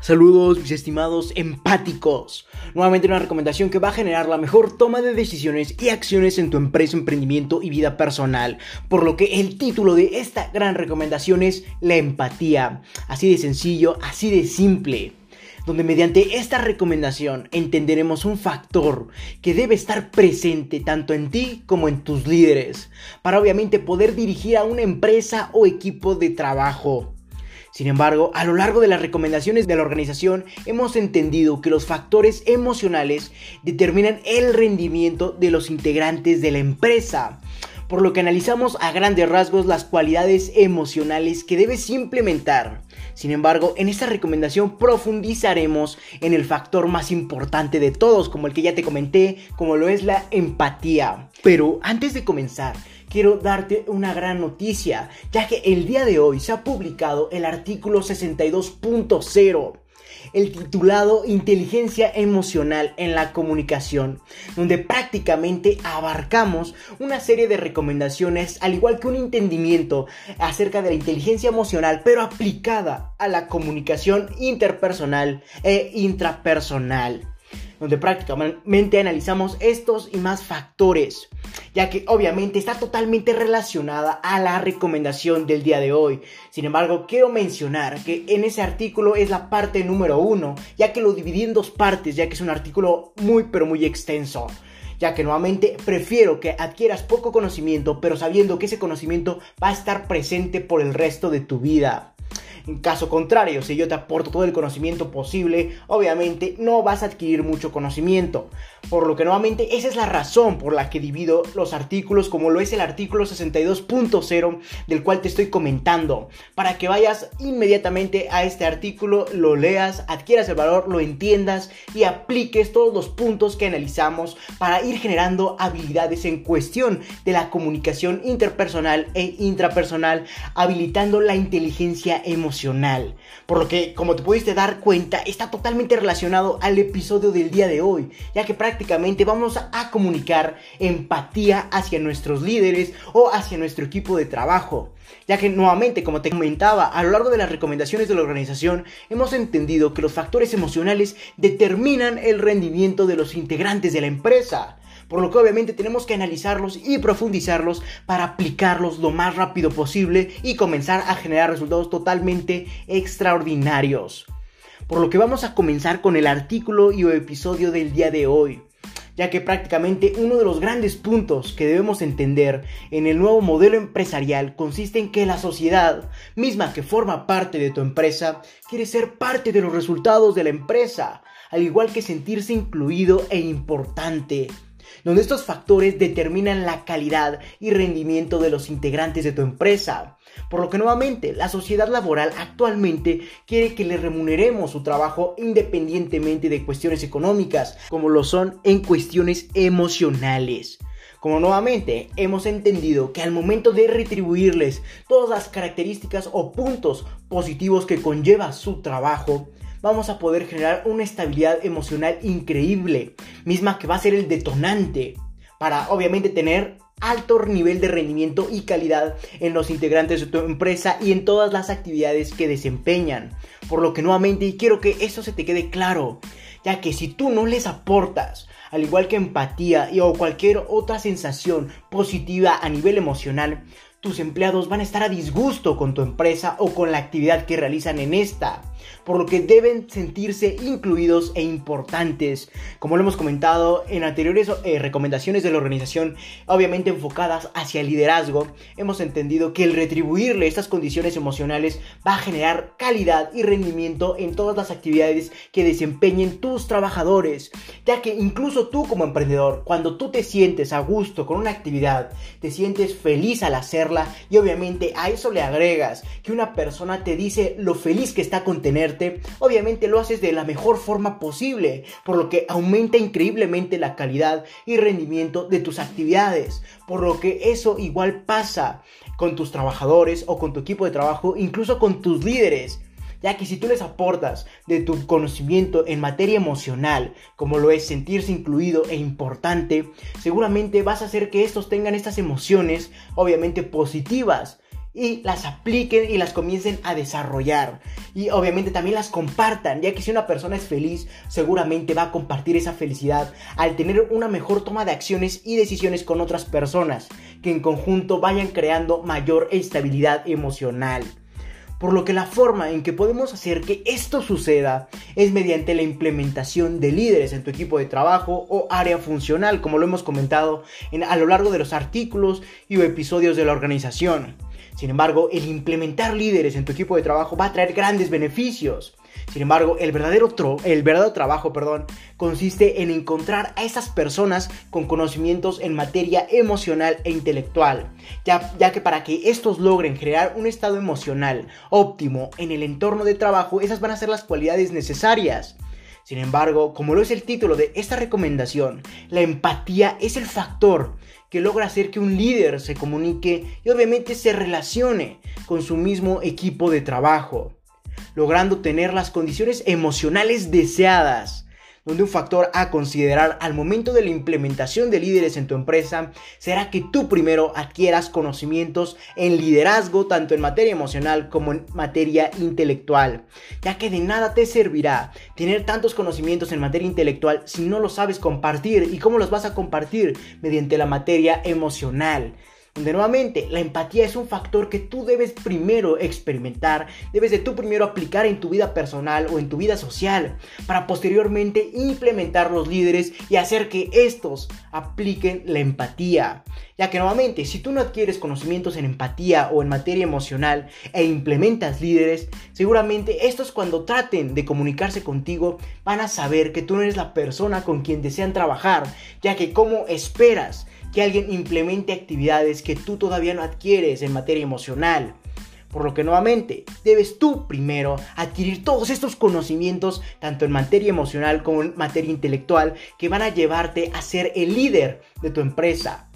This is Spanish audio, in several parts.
Saludos mis estimados empáticos. Nuevamente una recomendación que va a generar la mejor toma de decisiones y acciones en tu empresa, emprendimiento y vida personal. Por lo que el título de esta gran recomendación es la empatía. Así de sencillo, así de simple donde mediante esta recomendación entenderemos un factor que debe estar presente tanto en ti como en tus líderes, para obviamente poder dirigir a una empresa o equipo de trabajo. Sin embargo, a lo largo de las recomendaciones de la organización hemos entendido que los factores emocionales determinan el rendimiento de los integrantes de la empresa por lo que analizamos a grandes rasgos las cualidades emocionales que debes implementar. Sin embargo, en esta recomendación profundizaremos en el factor más importante de todos, como el que ya te comenté, como lo es la empatía. Pero antes de comenzar, quiero darte una gran noticia, ya que el día de hoy se ha publicado el artículo 62.0 el titulado Inteligencia Emocional en la Comunicación, donde prácticamente abarcamos una serie de recomendaciones, al igual que un entendimiento acerca de la inteligencia emocional, pero aplicada a la comunicación interpersonal e intrapersonal donde prácticamente analizamos estos y más factores ya que obviamente está totalmente relacionada a la recomendación del día de hoy. Sin embargo, quiero mencionar que en ese artículo es la parte número uno, ya que lo dividí en dos partes, ya que es un artículo muy pero muy extenso ya que nuevamente prefiero que adquieras poco conocimiento, pero sabiendo que ese conocimiento va a estar presente por el resto de tu vida. En caso contrario, si yo te aporto todo el conocimiento posible, obviamente no vas a adquirir mucho conocimiento. Por lo que nuevamente esa es la razón por la que divido los artículos como lo es el artículo 62.0 del cual te estoy comentando. Para que vayas inmediatamente a este artículo, lo leas, adquieras el valor, lo entiendas y apliques todos los puntos que analizamos para ir generando habilidades en cuestión de la comunicación interpersonal e intrapersonal, habilitando la inteligencia emocional por lo que, como te pudiste dar cuenta, está totalmente relacionado al episodio del día de hoy, ya que prácticamente vamos a comunicar empatía hacia nuestros líderes o hacia nuestro equipo de trabajo. Ya que nuevamente, como te comentaba, a lo largo de las recomendaciones de la organización hemos entendido que los factores emocionales determinan el rendimiento de los integrantes de la empresa por lo que obviamente tenemos que analizarlos y profundizarlos para aplicarlos lo más rápido posible y comenzar a generar resultados totalmente extraordinarios. Por lo que vamos a comenzar con el artículo y episodio del día de hoy ya que prácticamente uno de los grandes puntos que debemos entender en el nuevo modelo empresarial consiste en que la sociedad misma que forma parte de tu empresa quiere ser parte de los resultados de la empresa, al igual que sentirse incluido e importante donde estos factores determinan la calidad y rendimiento de los integrantes de tu empresa. Por lo que nuevamente la sociedad laboral actualmente quiere que le remuneremos su trabajo independientemente de cuestiones económicas, como lo son en cuestiones emocionales. Como nuevamente hemos entendido que al momento de retribuirles todas las características o puntos positivos que conlleva su trabajo, vamos a poder generar una estabilidad emocional increíble, misma que va a ser el detonante para obviamente tener alto nivel de rendimiento y calidad en los integrantes de tu empresa y en todas las actividades que desempeñan. Por lo que nuevamente quiero que eso se te quede claro, ya que si tú no les aportas, al igual que empatía y o cualquier otra sensación positiva a nivel emocional, tus empleados van a estar a disgusto con tu empresa o con la actividad que realizan en esta por lo que deben sentirse incluidos e importantes. Como lo hemos comentado en anteriores eh, recomendaciones de la organización, obviamente enfocadas hacia el liderazgo, hemos entendido que el retribuirle estas condiciones emocionales va a generar calidad y rendimiento en todas las actividades que desempeñen tus trabajadores, ya que incluso tú como emprendedor, cuando tú te sientes a gusto con una actividad, te sientes feliz al hacerla y obviamente a eso le agregas que una persona te dice lo feliz que está con obviamente lo haces de la mejor forma posible, por lo que aumenta increíblemente la calidad y rendimiento de tus actividades, por lo que eso igual pasa con tus trabajadores o con tu equipo de trabajo, incluso con tus líderes ya que si tú les aportas de tu conocimiento en materia emocional, como lo es sentirse incluido e importante, seguramente vas a hacer que estos tengan estas emociones, obviamente positivas, y las apliquen y las comiencen a desarrollar. Y obviamente también las compartan, ya que si una persona es feliz, seguramente va a compartir esa felicidad al tener una mejor toma de acciones y decisiones con otras personas, que en conjunto vayan creando mayor estabilidad emocional. Por lo que la forma en que podemos hacer que esto suceda es mediante la implementación de líderes en tu equipo de trabajo o área funcional, como lo hemos comentado a lo largo de los artículos y episodios de la organización. Sin embargo, el implementar líderes en tu equipo de trabajo va a traer grandes beneficios. Sin embargo, el verdadero, el verdadero trabajo perdón, consiste en encontrar a esas personas con conocimientos en materia emocional e intelectual, ya, ya que para que estos logren generar un estado emocional óptimo en el entorno de trabajo, esas van a ser las cualidades necesarias. Sin embargo, como lo es el título de esta recomendación, la empatía es el factor que logra hacer que un líder se comunique y obviamente se relacione con su mismo equipo de trabajo, logrando tener las condiciones emocionales deseadas donde un factor a considerar al momento de la implementación de líderes en tu empresa será que tú primero adquieras conocimientos en liderazgo tanto en materia emocional como en materia intelectual, ya que de nada te servirá tener tantos conocimientos en materia intelectual si no los sabes compartir. Y cómo los vas a compartir mediante la materia emocional donde nuevamente la empatía es un factor que tú debes primero experimentar, debes de tú primero aplicar en tu vida personal o en tu vida social, para posteriormente implementar los líderes y hacer que estos apliquen la empatía. Ya que nuevamente, si tú no adquieres conocimientos en empatía o en materia emocional e implementas líderes, seguramente estos cuando traten de comunicarse contigo van a saber que tú no eres la persona con quien desean trabajar, ya que como esperas que alguien implemente actividades que tú todavía no adquieres en materia emocional. Por lo que nuevamente debes tú primero adquirir todos estos conocimientos, tanto en materia emocional como en materia intelectual, que van a llevarte a ser el líder de tu empresa.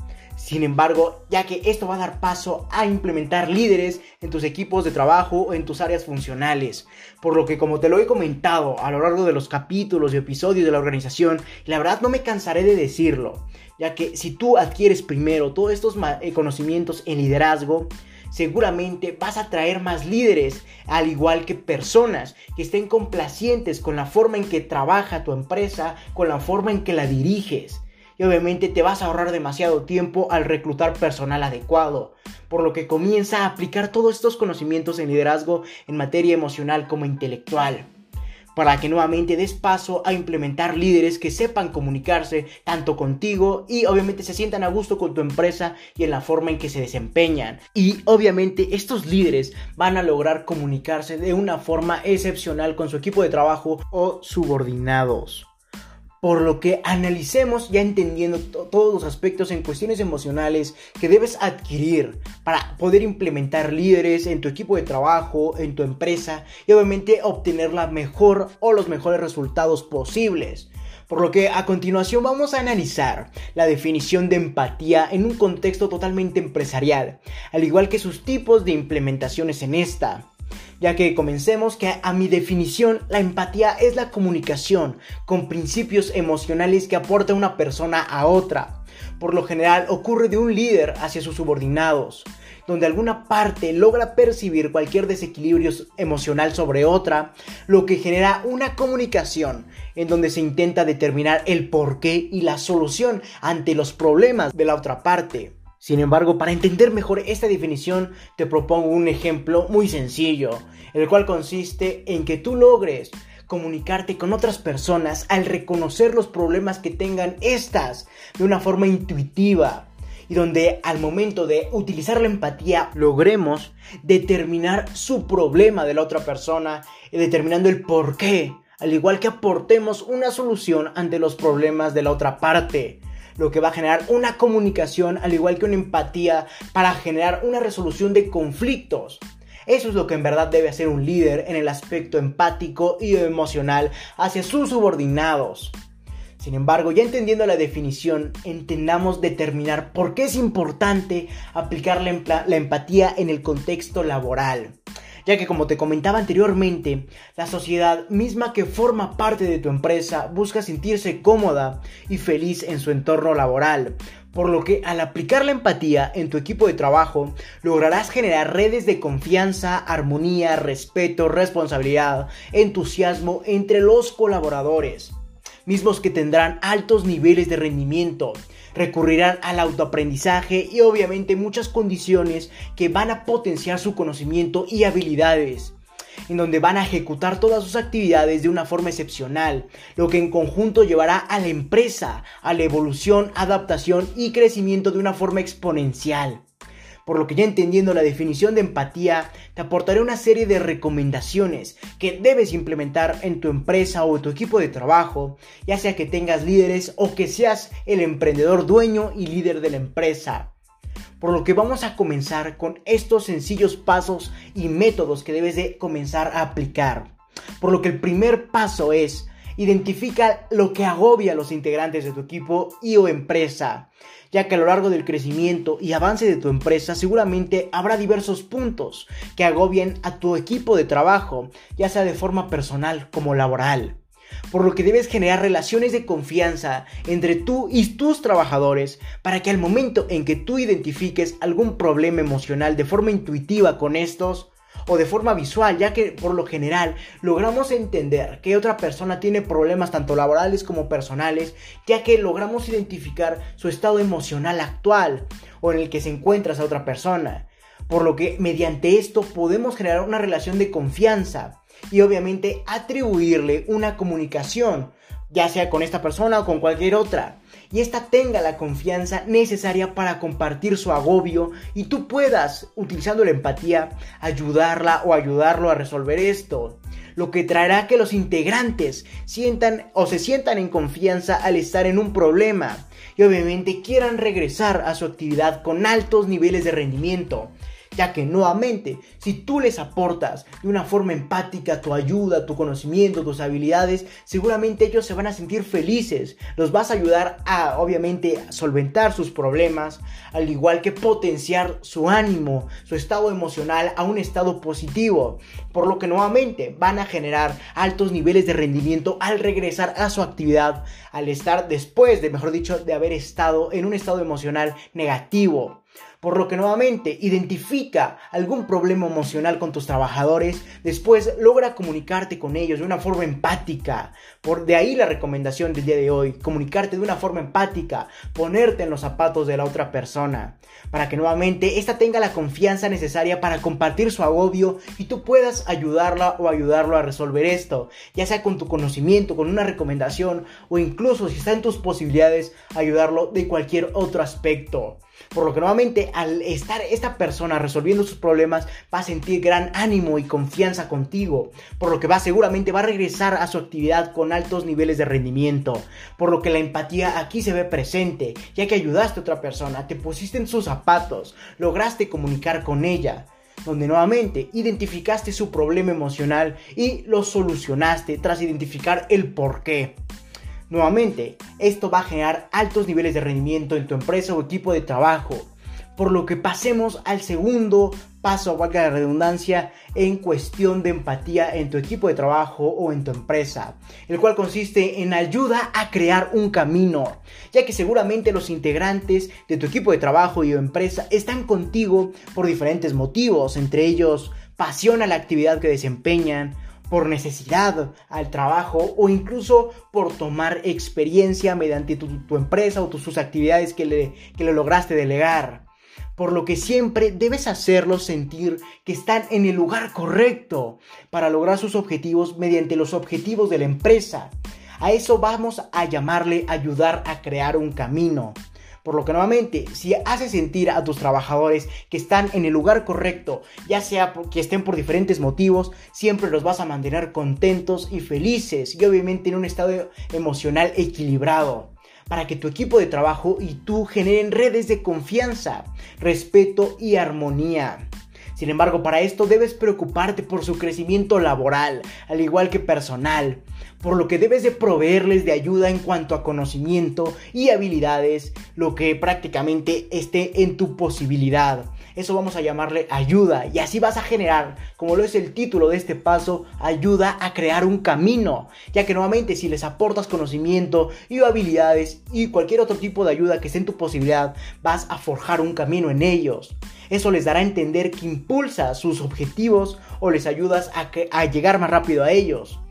Sin embargo, ya que esto va a dar paso a implementar líderes en tus equipos de trabajo o en tus áreas funcionales. Por lo que como te lo he comentado a lo largo de los capítulos y episodios de la organización, la verdad no me cansaré de decirlo, ya que si tú adquieres primero todos estos eh, conocimientos en liderazgo, seguramente vas a traer más líderes, al igual que personas que estén complacientes con la forma en que trabaja tu empresa, con la forma en que la diriges obviamente te vas a ahorrar demasiado tiempo al reclutar personal adecuado, por lo que comienza a aplicar todos estos conocimientos en liderazgo en materia emocional como intelectual para que nuevamente des paso a implementar líderes que sepan comunicarse tanto contigo y obviamente se sientan a gusto con tu empresa y en la forma en que se desempeñan. Y obviamente estos líderes van a lograr comunicarse de una forma excepcional con su equipo de trabajo o subordinados por lo que analicemos ya entendiendo todos los aspectos en cuestiones emocionales que debes adquirir para poder implementar líderes en tu equipo de trabajo, en tu empresa y obviamente obtener la mejor o los mejores resultados posibles. Por lo que a continuación vamos a analizar la definición de empatía en un contexto totalmente empresarial, al igual que sus tipos de implementaciones en esta ya que comencemos que a mi definición la empatía es la comunicación con principios emocionales que aporta una persona a otra. Por lo general ocurre de un líder hacia sus subordinados, donde alguna parte logra percibir cualquier desequilibrio emocional sobre otra, lo que genera una comunicación en donde se intenta determinar el porqué y la solución ante los problemas de la otra parte. Sin embargo, para entender mejor esta definición, te propongo un ejemplo muy sencillo, el cual consiste en que tú logres comunicarte con otras personas al reconocer los problemas que tengan estas de una forma intuitiva y donde al momento de utilizar la empatía logremos determinar su problema de la otra persona y determinando el por qué, al igual que aportemos una solución ante los problemas de la otra parte lo que va a generar una comunicación al igual que una empatía para generar una resolución de conflictos. Eso es lo que en verdad debe hacer un líder en el aspecto empático y emocional hacia sus subordinados. Sin embargo, ya entendiendo la definición, entendamos determinar por qué es importante aplicar la, la empatía en el contexto laboral ya que como te comentaba anteriormente, la sociedad misma que forma parte de tu empresa busca sentirse cómoda y feliz en su entorno laboral, por lo que al aplicar la empatía en tu equipo de trabajo, lograrás generar redes de confianza, armonía, respeto, responsabilidad, entusiasmo entre los colaboradores, mismos que tendrán altos niveles de rendimiento, recurrirán al autoaprendizaje y obviamente muchas condiciones que van a potenciar su conocimiento y habilidades en donde van a ejecutar todas sus actividades de una forma excepcional, lo que en conjunto llevará a la empresa a la evolución, adaptación y crecimiento de una forma exponencial. Por lo que ya entendiendo la definición de empatía, te aportaré una serie de recomendaciones que debes implementar en tu empresa o tu equipo de trabajo, ya sea que tengas líderes o que seas el emprendedor dueño y líder de la empresa por lo que vamos a comenzar con estos sencillos pasos y métodos que debes de comenzar a aplicar. Por lo que el primer paso es identifica lo que agobia a los integrantes de tu equipo y o empresa, ya que a lo largo del crecimiento y avance de tu empresa seguramente habrá diversos puntos que agobien a tu equipo de trabajo, ya sea de forma personal como laboral por lo que debes generar relaciones de confianza entre tú y tus trabajadores para que al momento en que tú identifiques algún problema emocional de forma intuitiva con estos, o de forma visual, ya que por lo general logramos entender que otra persona tiene problemas tanto laborales como personales, ya que logramos identificar su estado emocional actual o en el que se encuentra esa otra persona. Por lo que mediante esto podemos generar una relación de confianza y obviamente atribuirle una comunicación, ya sea con esta persona o con cualquier otra, y esta tenga la confianza necesaria para compartir su agobio y tú puedas, utilizando la empatía, ayudarla o ayudarlo a resolver esto. Lo que traerá que los integrantes sientan o se sientan en confianza al estar en un problema y obviamente quieran regresar a su actividad con altos niveles de rendimiento ya que nuevamente, si tú les aportas de una forma empática tu ayuda, tu conocimiento, tus habilidades, seguramente ellos se van a sentir felices, los vas a ayudar a, obviamente, solventar sus problemas, al igual que potenciar su ánimo, su estado emocional a un estado positivo, por lo que nuevamente van a generar altos niveles de rendimiento al regresar a su actividad, al estar después de, mejor dicho, de haber estado en un estado emocional negativo por lo que nuevamente identifica algún problema emocional con tus trabajadores, después logra comunicarte con ellos de una forma empática. Por de ahí la recomendación del día de hoy, comunicarte de una forma empática, ponerte en los zapatos de la otra persona, para que nuevamente ésta tenga la confianza necesaria para compartir su agobio y tú puedas ayudarla o ayudarlo a resolver esto, ya sea con tu conocimiento, con una recomendación o incluso si está en tus posibilidades ayudarlo de cualquier otro aspecto. Por lo que nuevamente al estar esta persona resolviendo sus problemas va a sentir gran ánimo y confianza contigo. Por lo que va seguramente va a regresar a su actividad con altos niveles de rendimiento. Por lo que la empatía aquí se ve presente, ya que ayudaste a otra persona, te pusiste en sus zapatos, lograste comunicar con ella donde nuevamente identificaste su problema emocional y lo solucionaste tras identificar el por qué. Nuevamente, esto va a generar altos niveles de rendimiento en tu empresa o equipo de trabajo. Por lo que pasemos al segundo paso, valga la redundancia, en cuestión de empatía en tu equipo de trabajo o en tu empresa, el cual consiste en ayuda a crear un camino, ya que seguramente los integrantes de tu equipo de trabajo y empresa están contigo por diferentes motivos, entre ellos pasión a la actividad que desempeñan, por necesidad al trabajo o incluso por tomar experiencia mediante tu, empresa o tus actividades que le, que le lograste delegar. Por lo que siempre debes hacerlos sentir que están en el lugar correcto para lograr sus objetivos mediante los objetivos de la empresa. A eso vamos a llamarle ayudar a crear un camino. Por lo que nuevamente, si haces sentir a tus trabajadores que están en el lugar correcto, ya sea que estén por diferentes motivos, siempre los vas a mantener contentos y felices y obviamente en un estado emocional equilibrado para que tu equipo de trabajo y tú generen redes de confianza, respeto y armonía. Sin embargo, para esto debes preocuparte por su crecimiento laboral, al igual que personal, por lo que debes de proveerles de ayuda en cuanto a conocimiento y habilidades, lo que prácticamente esté en tu posibilidad, Eso vamos a llamarle ayuda y así vas a generar, como lo es el título de este paso, ayuda a crear un camino, ya que nuevamente si les aportas conocimiento y habilidades y cualquier otro tipo de ayuda que esté en tu posibilidad, vas a forjar un camino en ellos. Eso les dará a entender que impulsa sus objetivos o les ayudas a, a llegar más rápido a ellos.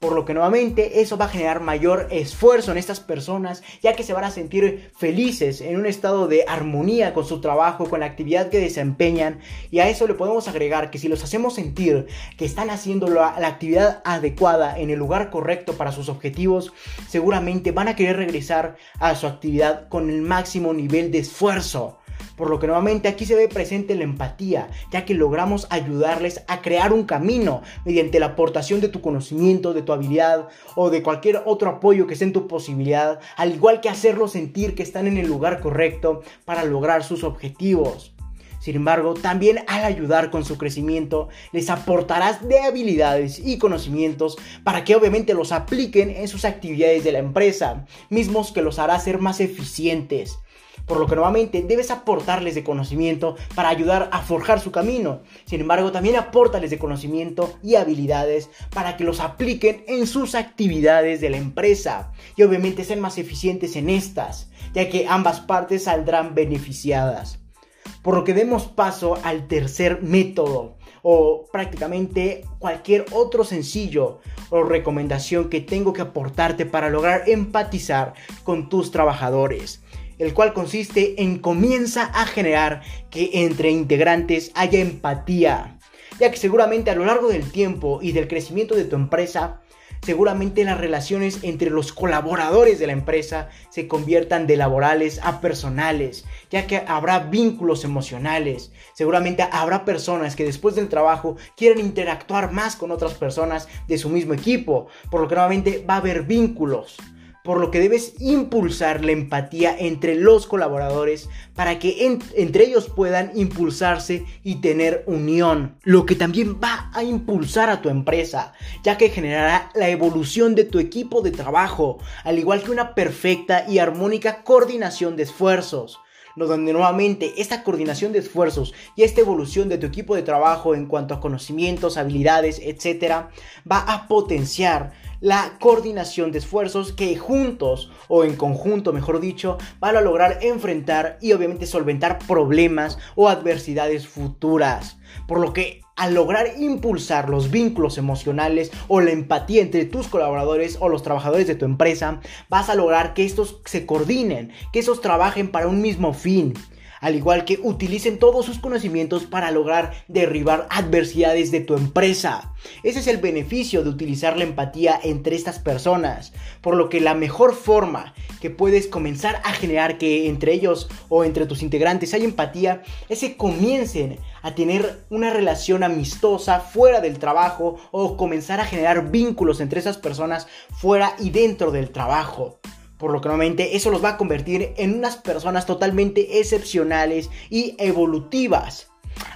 Por lo que nuevamente eso va a generar mayor esfuerzo en estas personas, ya que se van a sentir felices en un estado de armonía con su trabajo, con la actividad que desempeñan. Y a eso le podemos agregar que si los hacemos sentir que están haciendo la, la actividad adecuada en el lugar correcto para sus objetivos, seguramente van a querer regresar a su actividad con el máximo nivel de esfuerzo. Por lo que nuevamente aquí se ve presente la empatía, ya que logramos ayudarles a crear un camino mediante la aportación de tu conocimiento, de tu habilidad o de cualquier otro apoyo que esté en tu posibilidad, al igual que hacerlos sentir que están en el lugar correcto para lograr sus objetivos. Sin embargo, también al ayudar con su crecimiento, les aportarás de habilidades y conocimientos para que obviamente los apliquen en sus actividades de la empresa, mismos que los hará ser más eficientes por lo que nuevamente debes aportarles de conocimiento para ayudar a forjar su camino. Sin embargo, también aportales de conocimiento y habilidades para que los apliquen en sus actividades de la empresa y obviamente sean más eficientes en estas, ya que ambas partes saldrán beneficiadas. Por lo que demos paso al tercer método, o prácticamente cualquier otro sencillo o recomendación que tengo que aportarte para lograr empatizar con tus trabajadores el cual consiste en comienza a generar que entre integrantes haya empatía, ya que seguramente a lo largo del tiempo y del crecimiento de tu empresa, seguramente las relaciones entre los colaboradores de la empresa se conviertan de laborales a personales, ya que habrá vínculos emocionales. Seguramente habrá personas que después del trabajo quieren interactuar más con otras personas de su mismo equipo, por lo que nuevamente va a haber vínculos por lo que debes impulsar la empatía entre los colaboradores para que entre ellos puedan impulsarse y tener unión, lo que también va a impulsar a tu empresa, ya que generará la evolución de tu equipo de trabajo, al igual que una perfecta y armónica coordinación de esfuerzos donde nuevamente esta coordinación de esfuerzos y esta evolución de tu equipo de trabajo en cuanto a conocimientos, habilidades, etcétera, va a potenciar la coordinación de esfuerzos que juntos o en conjunto, mejor dicho, van a lograr enfrentar y obviamente solventar problemas o adversidades futuras. Por lo que al lograr impulsar los vínculos emocionales o la empatía entre tus colaboradores o los trabajadores de tu empresa, vas a lograr que estos se coordinen, que estos trabajen para un mismo fin al igual que utilicen todos sus conocimientos para lograr derribar adversidades de tu empresa. Ese es el beneficio de utilizar la empatía entre estas personas, por lo que la mejor forma que puedes comenzar a generar que entre ellos o entre tus integrantes haya empatía es que comiencen a tener una relación amistosa fuera del trabajo o comenzar a generar vínculos entre esas personas fuera y dentro del trabajo. Por lo que nuevamente eso los va a convertir en unas personas totalmente excepcionales y evolutivas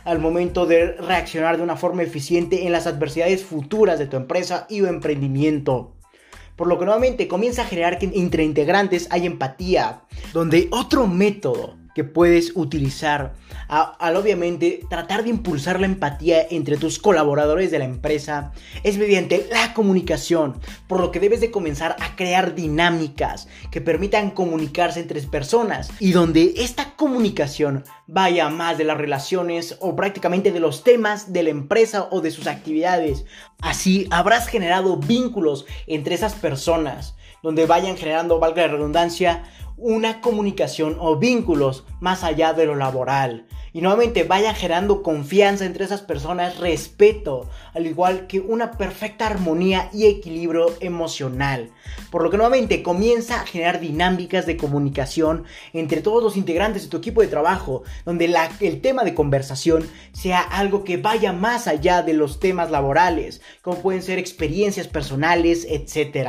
al momento de reaccionar de una forma eficiente en las adversidades futuras de tu empresa y emprendimiento. Por lo que nuevamente comienza a generar que entre integrantes hay empatía, donde otro método que puedes utilizar al obviamente tratar de impulsar la empatía entre tus colaboradores de la empresa es mediante la comunicación, por lo que debes de comenzar a crear dinámicas que permitan comunicarse entre personas y donde esta comunicación vaya más de las relaciones o prácticamente de los temas de la empresa o de sus actividades. Así habrás generado vínculos entre esas personas donde vayan generando, valga la redundancia, una comunicación o vínculos más allá de lo laboral. Y nuevamente vaya generando confianza entre esas personas, respeto, al igual que una perfecta armonía y equilibrio emocional. Por lo que nuevamente comienza a generar dinámicas de comunicación entre todos los integrantes de tu equipo de trabajo, donde el tema de conversación sea algo que vaya más allá de los temas laborales, como pueden ser experiencias personales, etc.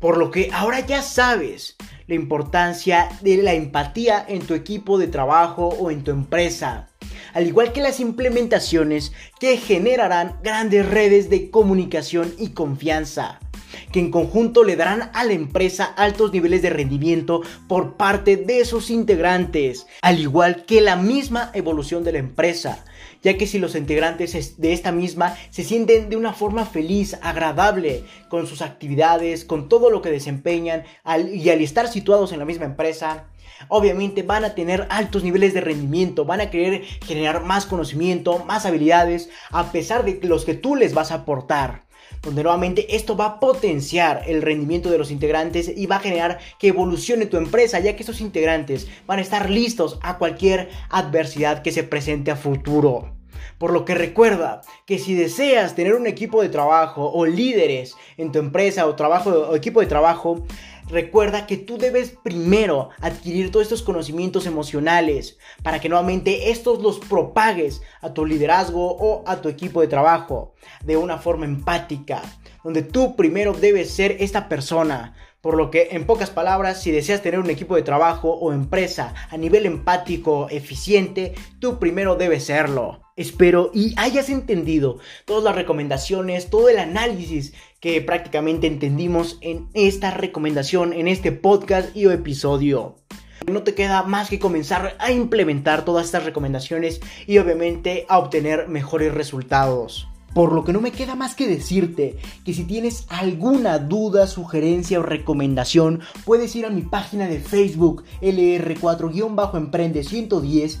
Por lo que ahora ya sabes la importancia de la empatía en tu equipo de trabajo o en tu empresa, al igual que las implementaciones que generarán grandes redes de comunicación y confianza, que en conjunto le darán a la empresa altos niveles de rendimiento por parte de sus integrantes, al igual que la misma evolución de la empresa ya que si los integrantes de esta misma se sienten de una forma feliz, agradable con sus actividades, con todo lo que desempeñan y al estar situados en la misma empresa, obviamente van a tener altos niveles de rendimiento, van a querer generar más conocimiento, más habilidades, a pesar de los que tú les vas a aportar donde nuevamente esto va a potenciar el rendimiento de los integrantes y va a generar que evolucione tu empresa, ya que estos integrantes van a estar listos a cualquier adversidad que se presente a futuro. Por lo que recuerda que si deseas tener un equipo de trabajo o líderes en tu empresa o trabajo o equipo de trabajo, recuerda que tú debes primero adquirir todos estos conocimientos emocionales para que nuevamente estos los propagues a tu liderazgo o a tu equipo de trabajo de una forma empática, donde tú primero debes ser esta persona. Por lo que, en pocas palabras, si deseas tener un equipo de trabajo o empresa a nivel empático, eficiente, tú primero debes serlo. Espero y hayas entendido todas las recomendaciones, todo el análisis que prácticamente entendimos en esta recomendación, en este podcast y episodio. No te queda más que comenzar a implementar todas estas recomendaciones y obviamente a obtener mejores resultados. Por lo que no me queda más que decirte que si tienes alguna duda, sugerencia o recomendación, puedes ir a mi página de Facebook LR4-Emprende 110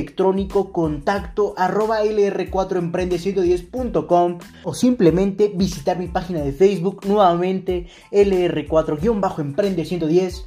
electrónico contacto arroba lr4emprende110.com o simplemente visitar mi página de Facebook nuevamente lr4-emprende110